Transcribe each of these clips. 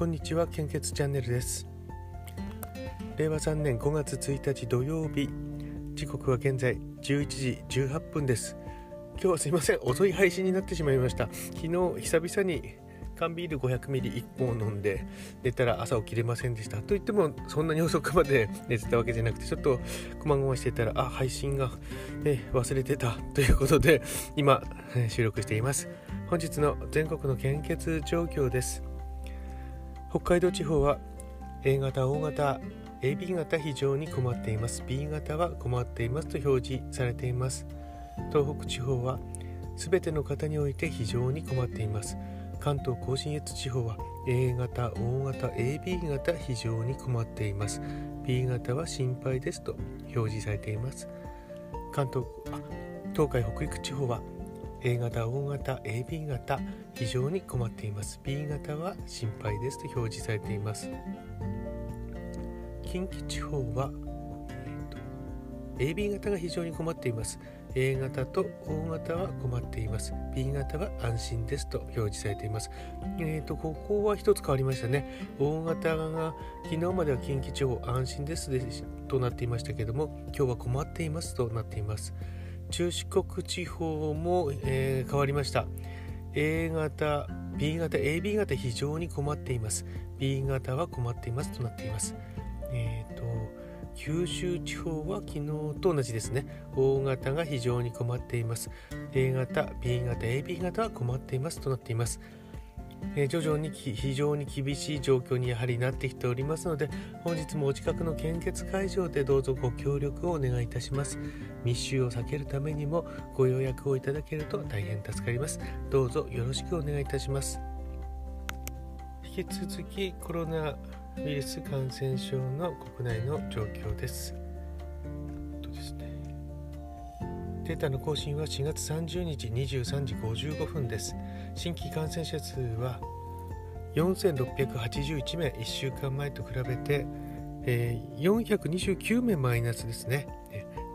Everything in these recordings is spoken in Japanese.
こんにちは献血チャンネルです。令和3年5月1日土曜日。時刻は現在11時18分です。今日はすいません遅い配信になってしまいました。昨日久々に缶ビール 500ml1 本を飲んで寝たら朝起きれませんでした。と言ってもそんなに遅くまで寝てたわけじゃなくてちょっとこまごましてたらあ配信が、え忘れてた。ということで今、収録しています。本日の全国の献血状況です。北海道地方は A 型 O 型 AB 型非常に困っています。B 型は困っていますと表示されています。東北地方は全ての方において非常に困っています。関東甲信越地方は A 型、O 型、AB 型非常に困っています。B 型は心配ですと表示されています。関東東海北陸地方は A 型、O 型、AB 型非常に困っています。B 型は心配ですと表示されています。近畿地方は、えー、AB 型が非常に困っています。A 型と O 型は困っています。B 型は安心ですと表示されています。え、ー、とここは一つ変わりましたね。O 型が昨日までは近畿地方安心ですでとなっていましたけども今日は困っていますとなっています。中四国地方も、えー、変わりました A 型 B 型 AB 型非常に困っています B 型は困っていますとなっていますえっ、ー、と九州地方は昨日と同じですね。O 型が非常に困っています。A 型、B 型、AB 型は困っていますとなっています。えー、徐々に非常に厳しい状況にやはりなってきておりますので本日もお近くの献血会場でどうぞご協力をお願いいたします密集を避けるためにもご予約をいただけると大変助かりますどうぞよろしくお願いいたします引き続きコロナウイルス感染症の国内の状況です。データの更新は4月30日23時55分です。新規感染者数は4681名1週間前と比べて、え、429名マイナスですね。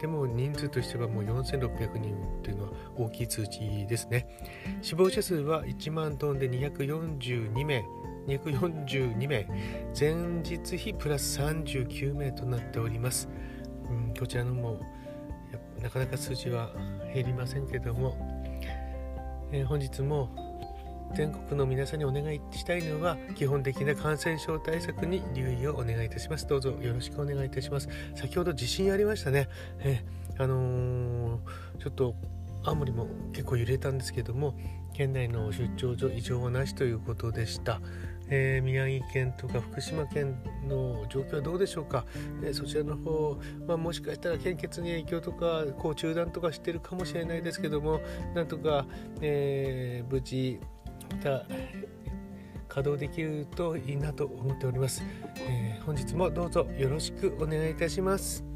でも人数としてはもう4600人というのは大きい数値ですね。死亡者数は1万トンで242名。242名前日比プラス39名となっております、うん、こちらのもなかなか数字は減りませんけども、えー、本日も全国の皆さんにお願いしたいのは基本的な感染症対策に留意をお願いいたします。どうぞよろしくお願いいたします。先ほど地震ありましたね、えー、あのー、ちょっと青森も結構揺れたんですけども県内の出張所異常はなしということでした。えー、宮城県とか福島県の状況はどうでしょうか、えー、そちらの方、まあ、もしかしたら献血に影響とかこう中断とかしてるかもしれないですけどもなんとか、えー、無事た稼働できるといいなと思っております、え本日もどうぞよろしくお願いいたします。